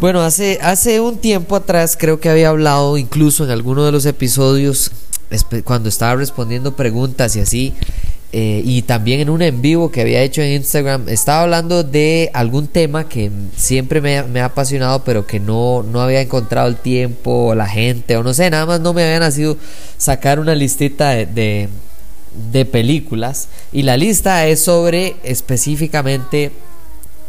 Bueno, hace, hace un tiempo atrás creo que había hablado incluso en alguno de los episodios cuando estaba respondiendo preguntas y así eh, y también en un en vivo que había hecho en Instagram, estaba hablando de algún tema que siempre me, ha apasionado, pero que no, no había encontrado el tiempo, o la gente, o no sé, nada más no me había nacido sacar una listita de, de películas. Y la lista es sobre específicamente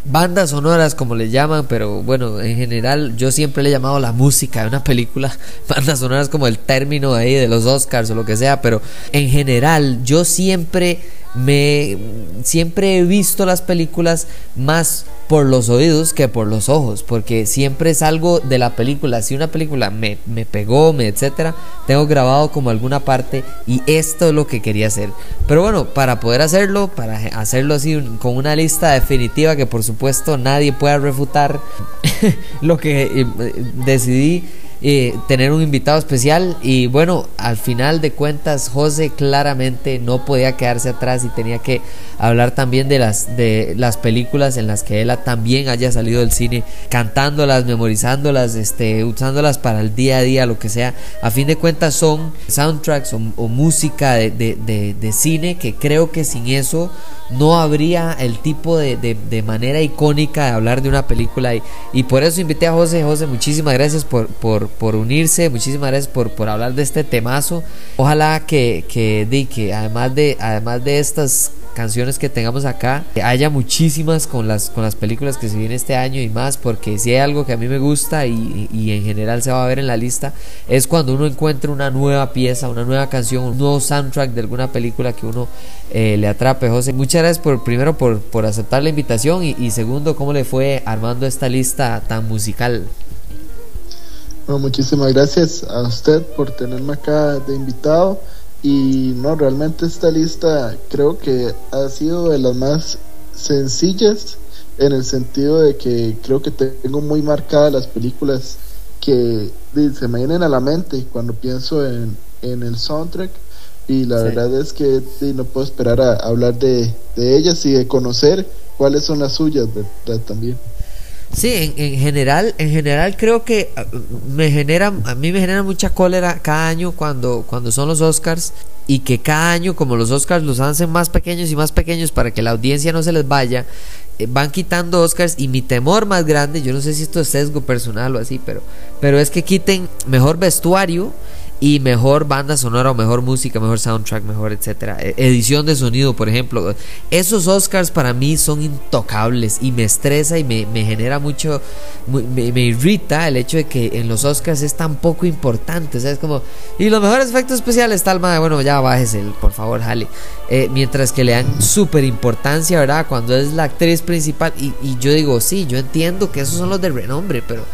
bandas sonoras como le llaman, pero bueno, en general yo siempre le he llamado la música de una película, bandas sonoras como el término ahí de los Oscars o lo que sea, pero en general yo siempre me siempre he visto las películas más por los oídos que por los ojos, porque siempre es algo de la película. Si una película me, me pegó, me etcétera, tengo grabado como alguna parte y esto es lo que quería hacer. Pero bueno, para poder hacerlo, para hacerlo así con una lista definitiva que por supuesto nadie pueda refutar, lo que eh, tener un invitado especial y bueno, al final de cuentas José claramente no podía quedarse atrás y tenía que hablar también de las de las películas en las que él también haya salido del cine, cantándolas, memorizándolas, este, usándolas para el día a día, lo que sea. A fin de cuentas son soundtracks o, música de, de, de cine que creo que sin eso no habría el tipo de, de, manera icónica de hablar de una película y, y, por eso invité a José. José, muchísimas gracias por, por, por unirse, muchísimas gracias por, por, hablar de este temazo. Ojalá que, que, que además de, además de estas canciones que tengamos acá, haya muchísimas con las, con las películas que se vienen este año y más, porque si hay algo que a mí me gusta y, y, en general se va a ver en la lista, es cuando uno encuentra una nueva pieza, una nueva canción, un nuevo soundtrack de alguna película que uno eh, le atrape. José, muchas gracias por primero por, por aceptar la invitación y, segundo, cómo le fue armando esta lista tan musical. Bueno, muchísimas gracias a usted por tenerme acá de invitado y no, realmente esta lista creo que ha sido de las más sencillas en el sentido de que creo que tengo muy marcadas las películas que se me vienen a la mente cuando pienso en, en el soundtrack y la verdad es que no puedo esperar a, hablar de, de, ellas y de conocer cuáles son las suyas ¿verdad? también. Sí, en, general, en general creo que ah, me genera, a mí me genera mucha cólera cada año cuando, cuando son los Oscars y que cada año como los Oscars los hacen más pequeños y más pequeños para que la audiencia no se les vaya, eh, van quitando Oscars y mi temor más grande, yo no sé si esto es sesgo personal o así, pero, pero es que quiten mejor vestuario y mejor banda sonora o mejor música, mejor soundtrack, mejor etcétera. E, edición de sonido, por ejemplo. Esos Oscars para mí son intocables y me estresa y me, genera mucho, me, irrita el hecho de que en los Oscars es tan poco importante. O sea, es como, y los mejores efectos especiales, tal, madre, bueno, ya bájese, por favor, jale. Eh, mientras que le dan súper importancia, ¿verdad? Cuando es la actriz principal. Y, y yo digo, sí, yo entiendo que esos son los de renombre, pero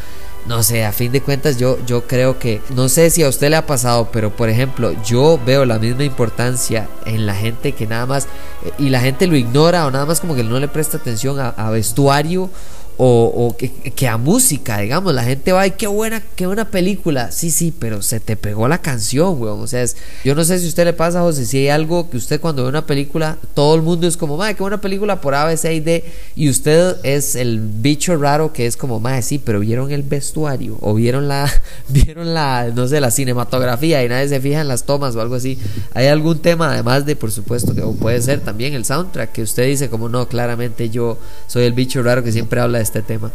no sé, a fin de cuentas yo, yo creo que, no sé si a usted le ha pasado, pero por ejemplo, yo veo la misma importancia en la gente que nada más, eh, y la gente lo ignora o nada más como que no le presta atención a vestuario o, que, a música, digamos, la gente va, ay, qué buena, qué buena película, sí, sí, pero se te pegó la canción, weón, o sea, es, yo no sé si a usted le pasa, José, si hay algo que usted cuando ve una película, todo el mundo es como, madre, qué buena película por A, B, C y D, y usted es el bicho raro que es como, madre, sí, pero vieron el vestuario, o vieron la, vieron la, no sé, la cinematografía, y nadie se fija en las tomas o algo así, hay algún tema, además de, por supuesto, que puede ser también el soundtrack, que usted dice como, no, claramente yo soy el bicho raro que siempre habla de este tema.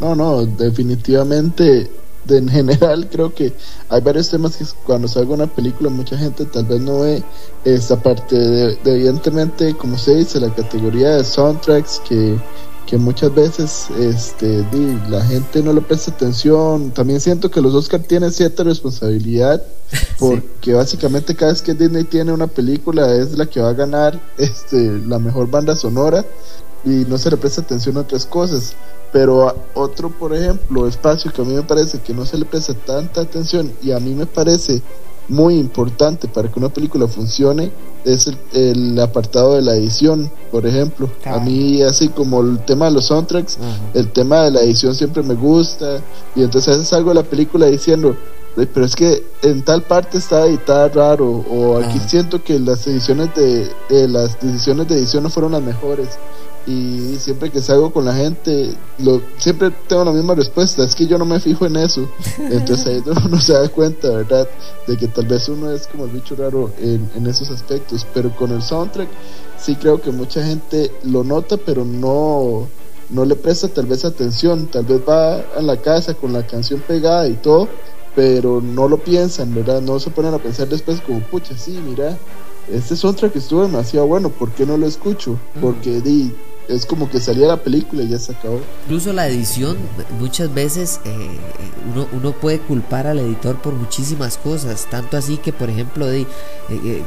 No, no, definitivamente, en general creo que hay varios temas que cuando salga una película mucha gente tal vez no ve esta parte de, evidentemente, como se dice, la categoría de soundtracks que, que muchas veces este, la gente no le presta atención. También siento que los Oscar tienen cierta responsabilidad porque básicamente cada vez que Disney tiene una película es la que va a ganar este, la mejor banda sonora y no se le presta atención a otras cosas Pero otro, por ejemplo, espacio que a mí me parece que no se le presta tanta atención y a mí me parece muy importante para que una película funcione es el, apartado de la edición, por ejemplo. A mí, así como el tema de los soundtracks, el tema de la edición siempre me gusta. Y entonces a veces salgo de la película diciendo, pero es que en tal parte está editada raro, o aquí siento que las ediciones de, las decisiones de edición no fueron las mejores y siempre que salgo con la gente, lo, siempre tengo la misma respuesta, es que yo no me fijo en eso. Entonces ahí uno se da cuenta, ¿verdad? De que tal vez uno es como el bicho raro en, en esos aspectos, pero con el soundtrack sí creo que mucha gente lo nota, pero no, no le presta tal vez atención, tal vez va a la casa con la canción pegada y todo, pero no lo piensan, ¿verdad? No se ponen a pensar después como, pucha, sí, mira, este soundtrack estuvo demasiado bueno, ¿por qué no lo escucho? Porque di, es como que salía la película y ya se acabó. Incluso la edición, muchas veces eh, uno, uno, puede culpar al editor por muchísimas cosas, tanto así que, por ejemplo, de, eh,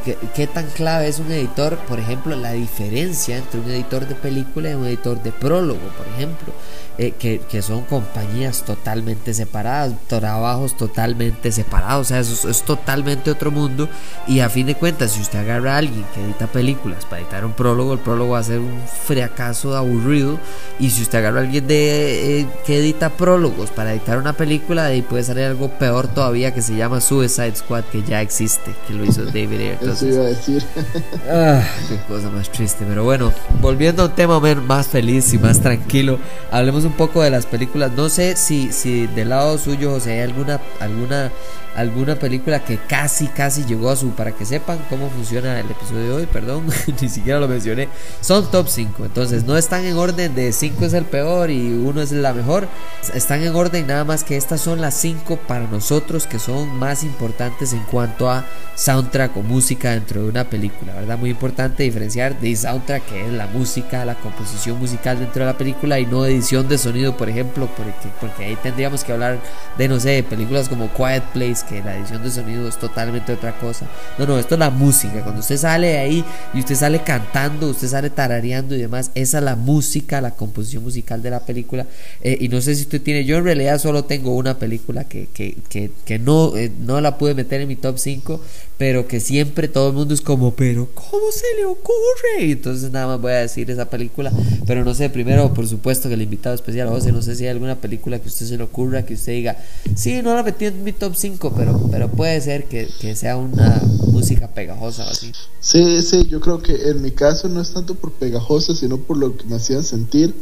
eh, ¿qué, tan clave es un editor? Por ejemplo, la diferencia entre un editor de película y un editor de prólogo, por ejemplo. que, que, son compañías totalmente separadas, trabajos totalmente separados, o sea, eso es, totalmente otro mundo y a fin de cuentas, si usted agarra a alguien que edita películas para editar un prólogo, el prólogo va a ser un fracaso aburrido. Y si usted agarra a alguien de, eh, que edita prólogos para editar una película, ahí puede salir algo peor todavía que se llama Suicide Squad, que ya existe, que lo hizo David Ayer. Eso iba a decir. ah, qué cosa más triste. Pero bueno, volviendo a un tema más feliz y más tranquilo, hablemos un poco de las películas. No sé si, si del lado suyo, José, hay alguna, alguna alguna película que casi, casi llegó a su, para que sepan cómo funciona el episodio de hoy, perdón, ni siquiera lo mencioné, son top 5, entonces no están en orden de 5 es el peor y 1 es la mejor, están en orden nada más que estas son las 5 para nosotros que son más importantes en cuanto a soundtrack o música dentro de una película, ¿verdad? Muy importante diferenciar de soundtrack que es la música, la composición musical dentro de la película y no edición de sonido, por ejemplo, porque, porque ahí tendríamos que hablar de, no sé, películas como Quiet Place, que la edición de sonido es totalmente otra cosa. No, no, esto es la música. Cuando usted sale de ahí y usted sale cantando, usted sale tarareando y demás, esa es la música, la composición musical de la película. Eh, y no sé si usted tiene, yo en realidad solo tengo una película que, que, que, que no, eh, no la pude meter en mi top 5, pero que siempre todo el mundo es como, pero ¿cómo se le ocurre? Y entonces nada más voy a decir esa película, pero no sé, primero por supuesto que el invitado especial, José, no sé si hay alguna película que usted se le ocurra, que usted diga, sí, no la metí en mi top 5, pero, pero puede ser que, que sea una música pegajosa o así. Sí, sí, yo creo que en mi caso no es tanto por pegajosa, sino por lo que me hacían sentir,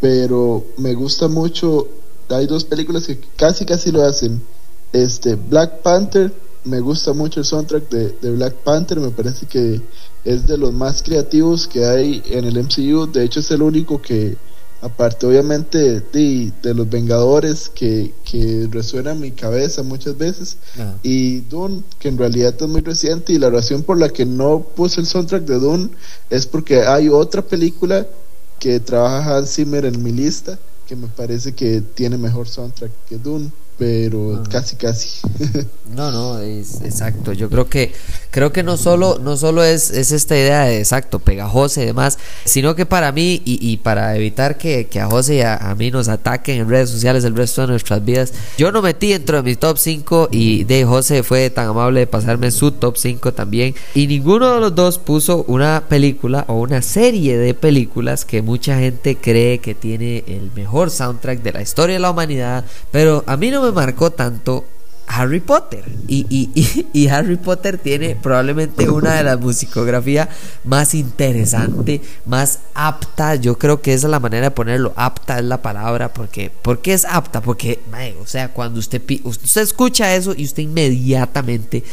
pero me gusta mucho, hay dos películas que casi casi lo hacen, este, Black Panther, me gusta mucho el soundtrack de, Black Panther, me parece que es de los más creativos que hay en el MCU, de hecho es el único que, aparte obviamente de, de los Vengadores, que, que, resuena en mi cabeza muchas veces, y Dune, que en realidad es muy reciente, y la razón por la que no puse el soundtrack de Dune es porque hay otra película que trabaja Hans Zimmer en mi lista, que me parece que tiene mejor soundtrack que Dune pero ah. casi casi. no, no, es exacto. Yo creo que creo que no solo no solo es, es esta idea de exacto, pegajosa y demás, sino que para mí y, para evitar que, a José y a, mí nos ataquen en redes sociales el resto de nuestras vidas, yo no metí dentro de mi top 5 y de José fue tan amable de pasarme su top 5 también y ninguno de los dos puso una película o una serie de películas que mucha gente cree que tiene el mejor soundtrack de la historia de la humanidad, pero a mí no me marcó tanto Harry Potter. Y, y, Harry Potter tiene probablemente una de las musicografías más interesante, más apta. Yo creo que esa es la manera de ponerlo. Apta es la palabra. Porque, ¿Por qué es apta? Porque, o sea, cuando usted, usted escucha eso y usted inmediatamente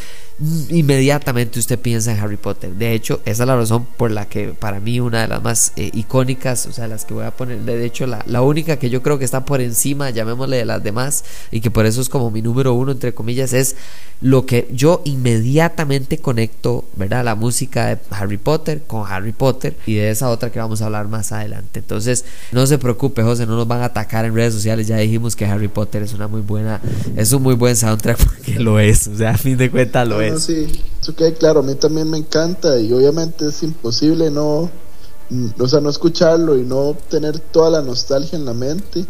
inmediatamente usted piensa en Harry Potter. De hecho, esa es la razón por la que para mí una de las más eh, icónicas, o sea, las que voy a poner, de hecho, la, la, única que yo creo que está por encima, llamémosle de las demás, y que por eso es como mi número uno, entre comillas, es lo que yo inmediatamente conecto, ¿verdad? La música de Harry Potter con Harry Potter y de esa otra que vamos a hablar más adelante. Entonces, no se preocupe, José, no nos van a atacar en redes sociales. Ya dijimos que Harry Potter es una muy buena, es un muy buen soundtrack porque lo es, o sea, a fin de cuentas lo es. Sí, eso queda claro, a mí también me encanta y obviamente es imposible no o sea, no escucharlo y no tener toda la nostalgia en la mente,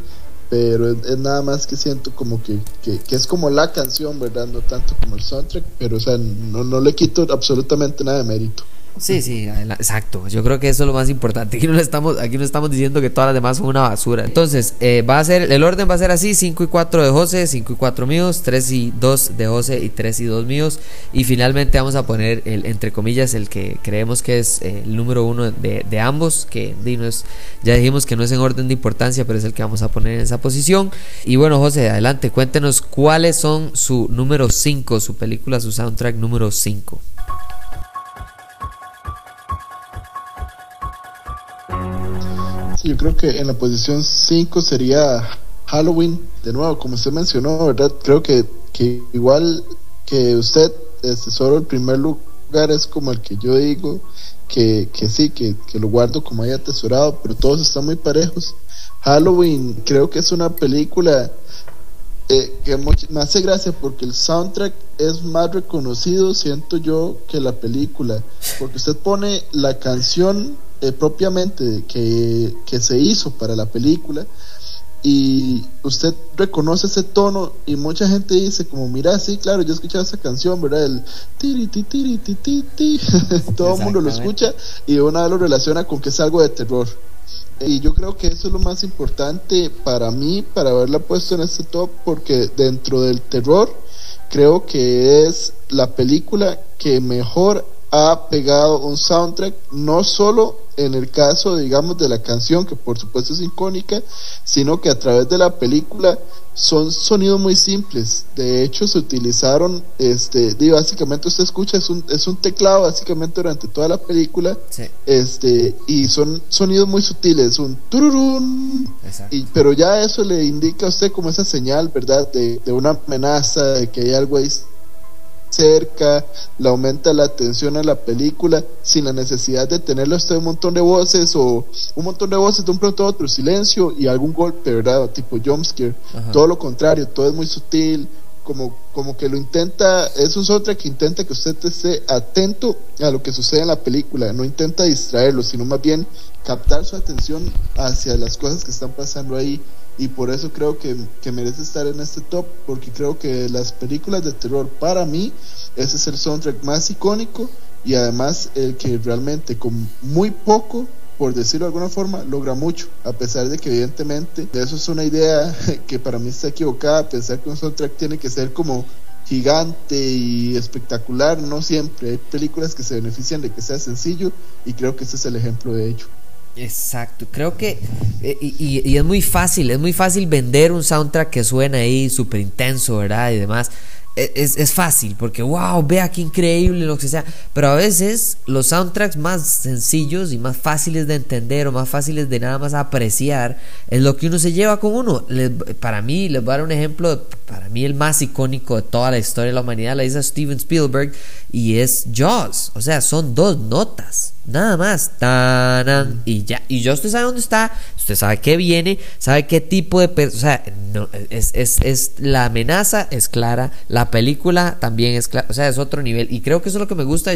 pero es, nada más que siento como que, que, es como la canción, ¿verdad? No tanto como el soundtrack, pero o sea, no, no le quito absolutamente nada de mérito. Sí, sí, exacto. Yo creo que eso es lo más importante. Aquí no estamos, aquí no estamos diciendo que todas las demás son una basura. Entonces, eh, va a ser, el orden va a ser así: 5 y 4 de José, 5 y 4 míos, 3 y 2 de José y 3 y 2 míos. Y finalmente vamos a poner el, entre comillas, el que creemos que es eh, el número uno de, de ambos, que ya dijimos que no es en orden de importancia, pero es el que vamos a poner en esa posición. Y bueno, José, adelante, cuéntenos cuáles son su número 5, su película, su soundtrack número 5. Yo creo que en la posición 5 sería Halloween, de nuevo, como usted mencionó, ¿verdad? Creo que, que igual que usted, este, solo el primer lugar es como el que yo digo, que, que sí, que, que lo guardo como haya atesorado, pero todos están muy parejos. Halloween creo que es una película eh, que me hace gracia porque el soundtrack es más reconocido, siento yo, que la película, porque usted pone la canción eh, propiamente que, que se hizo para la película. Y usted reconoce ese tono y mucha gente dice como mira sí claro yo he escuchado esa canción verdad el tiri tiri tiri todo el mundo lo escucha y una vez lo relaciona con que es algo de terror. Y yo creo que eso es lo más importante para mí para haberla puesto en este top porque dentro del terror creo que es la película que mejor ha pegado un soundtrack, no solo en el caso, digamos, de la canción, que por supuesto es icónica, sino que a través de la película son sonidos muy simples. De hecho, se utilizaron, este, básicamente usted escucha, es un, es un teclado básicamente durante toda la película, este, y son sonidos muy sutiles, un tururún, y, pero ya eso le indica a usted como esa señal, ¿verdad?, de, de una amenaza, de que hay algo ahí cerca, le aumenta la atención a la película sin la necesidad de tenerlo hasta un montón de voces o un montón de voces de un pronto a otro, silencio y algún golpe, ¿verdad? Tipo jumpscare. Todo lo contrario, todo es muy sutil, como, como que lo intenta, es un soundtrack que intenta que usted esté atento a lo que sucede en la película, no intenta distraerlo, sino más bien captar su atención hacia las cosas que están pasando ahí y por eso creo que, merece estar en este top, porque creo que las películas de terror, para mí, ese es el soundtrack más icónico y además el que realmente con muy poco, por decirlo de alguna forma, logra mucho, a pesar de que evidentemente eso es una idea que para mí está equivocada, pensar que un soundtrack tiene que ser como gigante y espectacular, no siempre, hay películas que se benefician de que sea sencillo y creo que este es el ejemplo de ello. Exacto, creo que eh, y, es muy fácil, es muy fácil vender un soundtrack que suena ahí súper intenso, ¿verdad? Y demás. E, es, es, fácil porque, wow, vea qué increíble lo que sea. Pero a veces los soundtracks más sencillos y más fáciles de entender o más fáciles de nada más apreciar es lo que uno se lleva con uno. para mí, les voy a dar un ejemplo, para mí el más icónico de toda la historia de la humanidad la hizo Steven Spielberg y es Jaws. O sea, son dos notas Nada más. Tanan, y ya. Y ya usted sabe dónde está. Usted sabe qué viene. Sabe qué tipo de. O sea, no, es, es, es, la amenaza es clara. La película también es clara. O sea, es otro nivel. Y creo que eso es lo que me gusta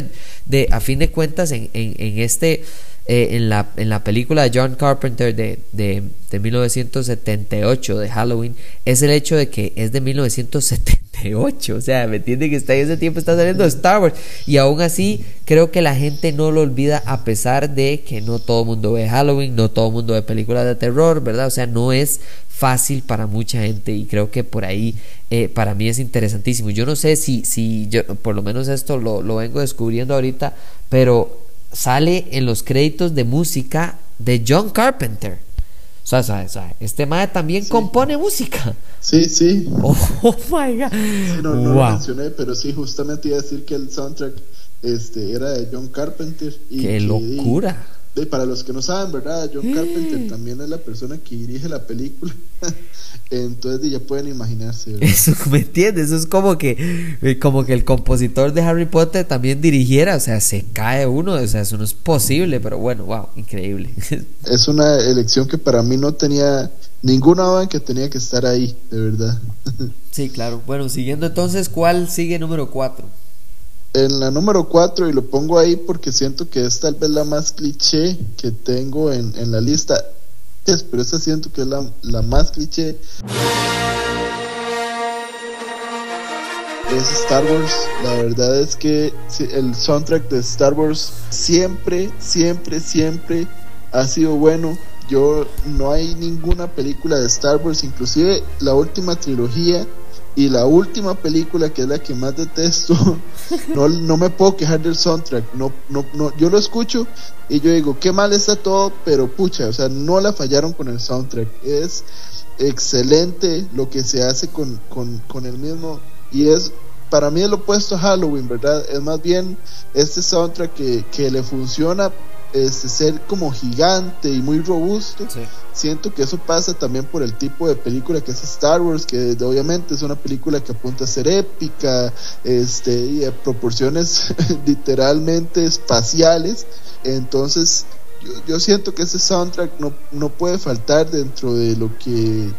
de, a fin de cuentas, en, en, en este eh, en, la, en la película de John Carpenter de, de, de, 1978 de Halloween es el hecho de que es de 1978. O sea, ¿me entiende que está en ese tiempo está saliendo Star Wars? Y aún así creo que la gente no lo olvida a pesar de que no todo el mundo ve Halloween, no todo el mundo ve películas de terror, ¿verdad? O sea, no es fácil para mucha gente y creo que por ahí eh, para mí es interesantísimo. Yo no sé si, si yo, por lo menos esto lo, lo vengo descubriendo ahorita, pero sale en los créditos de música de John Carpenter. O sea, ¿sabes? este mae también compone música. Sí, sí. Oh, my god. no, no lo mencioné, pero sí, justamente iba a decir que el soundtrack este, era de John Carpenter. Y ¡Qué locura! Para los que no saben, ¿verdad? John Carpenter también es la persona que dirige la película. Entonces ya pueden imaginarse. Eso, ¿me entiendes? Eso es como que, eh, como que el compositor de Harry Potter también dirigiera, o sea, se cae uno, o sea, eso no es posible, pero bueno, wow, increíble. Es una elección que para mí no tenía ninguna banda que tenía que estar ahí, de verdad. Sí, claro. Bueno, siguiendo entonces, ¿cuál sigue número 4? En la número 4, y lo pongo ahí porque siento que es tal vez la más cliché que tengo en, en la lista. Es, pero esa siento que es la, la más cliché. Es Star Wars. La verdad es que el soundtrack de Star Wars siempre, siempre, siempre ha sido bueno. Yo no hay ninguna película de Star Wars, inclusive la última trilogía y la última película, que es la que más detesto, no, no me puedo quejar del soundtrack. No, no, no, yo lo escucho y yo digo, qué mal está todo, pero pucha, o sea, no la fallaron con el soundtrack. Es excelente lo que se hace con, con, con el mismo. Y es, para mí, el opuesto a Halloween, ¿verdad? Es más bien este soundtrack que, que le funciona este, ser como gigante y muy robusto. Siento que eso pasa también por el tipo de película que es Star Wars, que obviamente es una película que apunta a ser épica, este, y de proporciones literalmente espaciales. Entonces, yo, siento que ese soundtrack no, no puede faltar dentro de lo que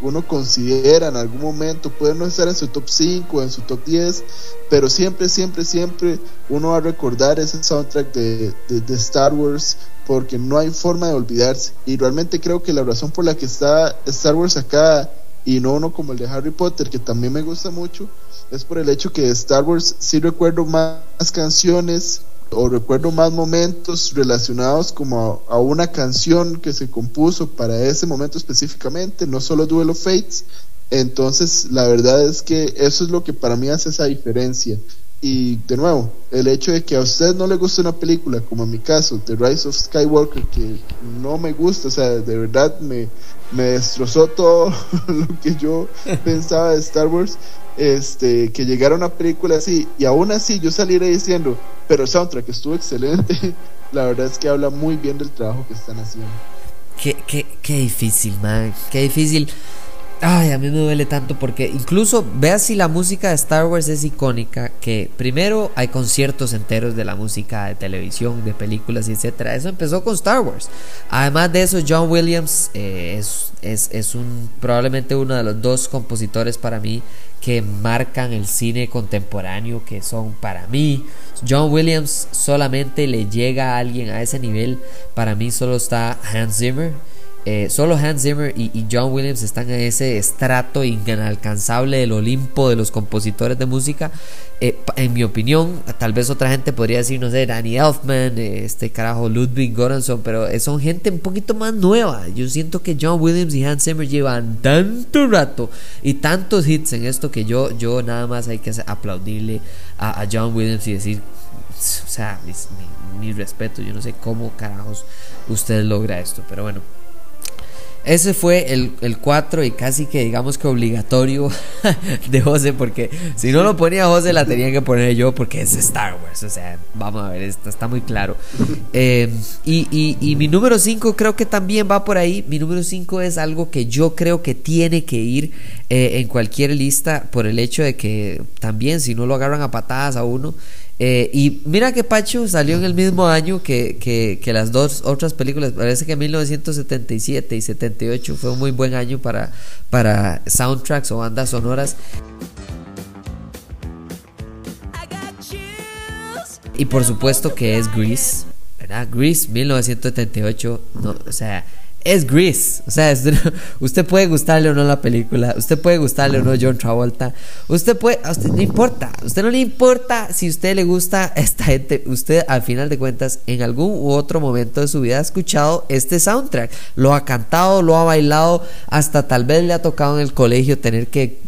uno considera en algún momento, puede no estar en su top 5, en su top 10, pero siempre, siempre, siempre uno va a recordar ese soundtrack de, de, Star Wars porque no hay forma de olvidarse. Y realmente creo que la razón por la que está Star Wars acá y no uno como el de Harry Potter, que también me gusta mucho, es por el hecho que de Star Wars sí recuerdo más canciones o recuerdo más momentos relacionados como a, una canción que se compuso para ese momento específicamente, no solo Duel of Fates. Entonces, la verdad es que eso es lo que para mí hace esa diferencia. Y de nuevo, el hecho de que a usted no le guste una película, como en mi caso, The Rise of Skywalker, que no me gusta, o sea, de verdad me, me destrozó todo lo que yo pensaba de Star Wars, este, que llegara una película así, y aún así yo saliera diciendo, pero el soundtrack estuvo excelente. La verdad es que habla muy bien del trabajo que están haciendo. Qué, qué, qué difícil, man. Qué difícil. Ay, a mí me duele tanto porque incluso vea si la música de Star Wars es icónica, que primero hay conciertos enteros de la música de televisión, de películas, etcétera. Eso empezó con Star Wars. Además de eso, John Williams eh, es, es, es un, probablemente uno de los dos compositores para mí que marcan el cine contemporáneo, que son para mí. John Williams solamente le llega a alguien a ese nivel. Para mí solo está Hans Zimmer eh, solo Hans Zimmer y, John Williams están en ese estrato inalcanzable del Olimpo de los compositores de música. Eh, en mi opinión, tal vez otra gente podría decir, no sé, Danny Elfman, este carajo Ludwig Göransson, pero son gente un poquito más nueva. Yo siento que John Williams y Hans Zimmer llevan tanto rato y tantos hits en esto que yo, yo nada más hay que aplaudirle a, John Williams y decir, o sea, mi respeto, yo no sé cómo carajos usted logra esto, pero bueno. Ese fue el, 4 y casi que digamos que obligatorio de José, porque si no lo ponía José la tenía que poner yo porque es Star Wars. O sea, vamos a ver, esto está muy claro. Eh, y, mi número 5 creo que también va por ahí. Mi número 5 es algo que yo creo que tiene que ir eh, en cualquier lista por el hecho de que también si no lo agarran a patadas a uno, eh, y mira que Pacho salió en el mismo año que, que, las dos otras películas. Parece que 1977 y 78 fue un muy buen año para, para soundtracks o bandas sonoras. Y por supuesto que es Grease, ¿verdad? Grease 1978, no, o sea, es Grease. O sea, usted puede gustarle o no la película, usted puede gustarle o no John Travolta, usted puede, a usted no importa, a usted no le importa si usted le gusta esta gente, usted al final de cuentas en algún u otro momento de su vida ha escuchado este soundtrack, lo ha cantado, lo ha bailado, hasta tal vez le ha tocado en el colegio tener que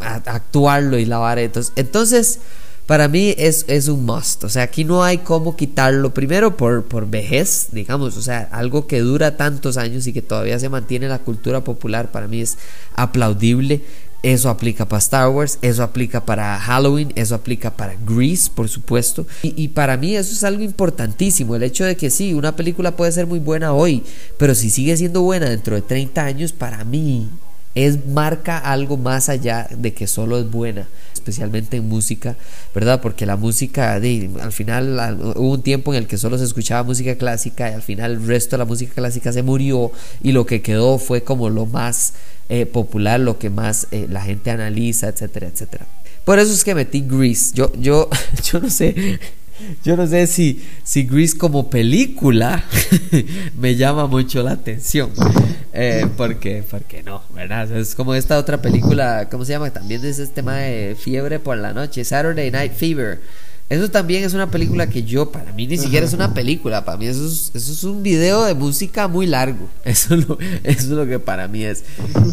actuarlo y lavar. Entonces, entonces para mí es, es un must. O sea, aquí no hay cómo quitarlo. Primero por, por vejez, digamos. O sea, algo que dura tantos años y que todavía se mantiene en la cultura popular, para mí es aplaudible. Eso aplica para Star Wars, eso aplica para Halloween, eso aplica para Grease, por supuesto. Y, y, para mí eso es algo importantísimo, el hecho de que sí, una película puede ser muy buena hoy, pero si sigue siendo buena dentro de 30 años, para mí es marca algo más allá de que solo es buena, especialmente en música, ¿verdad? Porque la música, al final hubo un tiempo en el que solo se escuchaba música clásica y al final el resto de la música clásica se murió y lo que quedó fue como lo más eh, popular, lo que más eh, la gente analiza, etcétera, etcétera. Por eso es que metí Grease. Yo, yo, yo no sé. Yo no sé si, si Grease como película me llama mucho la atención. Eh, porque, porque no, ¿verdad? Es como esta otra película, ¿cómo se llama? También es este tema de fiebre por la noche, Saturday Night Fever. Eso también es una película que yo, para mí ni siquiera es una película, para mí eso es, eso es un video de música muy largo. Eso es lo, eso es lo que para mí es.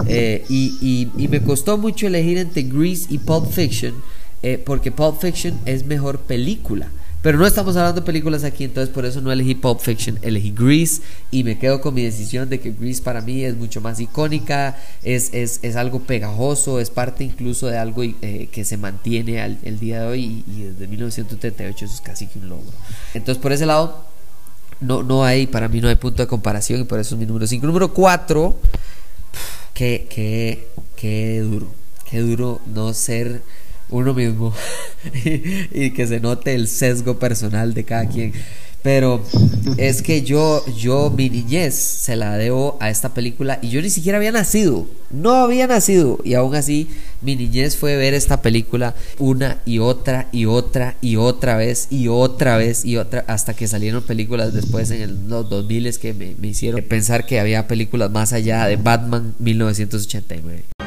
Eh, y, y, me costó mucho elegir entre Grease y Pulp Fiction, eh, porque Pulp Fiction es mejor película. Pero no estamos hablando de películas aquí, entonces por eso no elegí Pulp Fiction, elegí Grease y me quedo con mi decisión de que Grease para mí es mucho más icónica, es, es, es algo pegajoso, es parte incluso de algo eh, que se mantiene al, el día de hoy y, desde 1938 eso es casi que un logro. Entonces por ese lado no, no hay, para mí no hay punto de comparación y por eso es mi número 5. Número 4, qué, qué, qué duro, qué duro no ser uno mismo y, que se note el sesgo personal de cada quien. Pero es que yo, yo, mi niñez se la debo a esta película y yo ni siquiera había nacido, no había nacido y aún así mi niñez fue ver esta película una y otra y otra y otra vez y otra vez y otra hasta que salieron películas después en los 2000 que me, me hicieron pensar que había películas más allá de Batman 1989.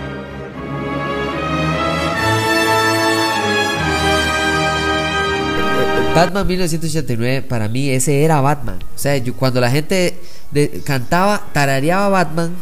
Batman 1989, para mí ese era Batman. O sea, yo, cuando la gente cantaba, tarareaba Batman,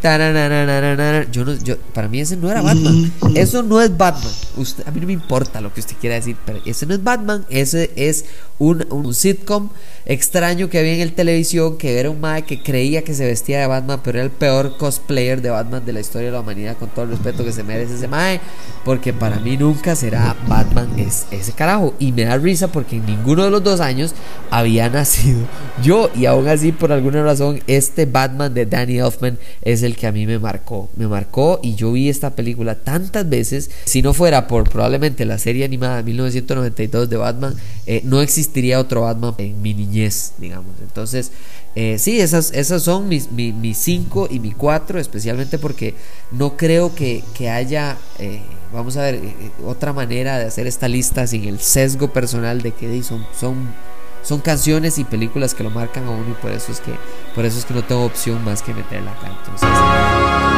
yo no, yo, para mí ese no era Batman. Eso no es Batman. Usted, a mí no me importa lo que usted quiera decir, pero ese no es Batman. Ese es un, un sitcom extraño que había en el televisión, que era un mae que creía que se vestía de Batman, pero era el peor cosplayer de Batman de la historia de la humanidad, con todo el respeto que se merece ese mae, porque para mí nunca será Batman es, ese carajo. Y me da risa porque en ninguno de los dos años había nacido yo, y aún así, por alguna razón, este Batman de Danny Elfman es el que a mí me marcó. Me marcó y yo vi esta película tantas veces. Si no fuera por probablemente la serie animada de 1992 de Batman, eh, no existiría otro Batman en mi niñez, digamos. Entonces, eh, sí, esas, esas son mis, cinco y mi cuatro, especialmente porque no creo que, haya, eh, vamos a ver, otra manera de hacer esta lista sin el sesgo personal de que son, son son canciones y películas que lo marcan a uno y por eso es que por eso es que no tengo opción más que meterla acá. Entonces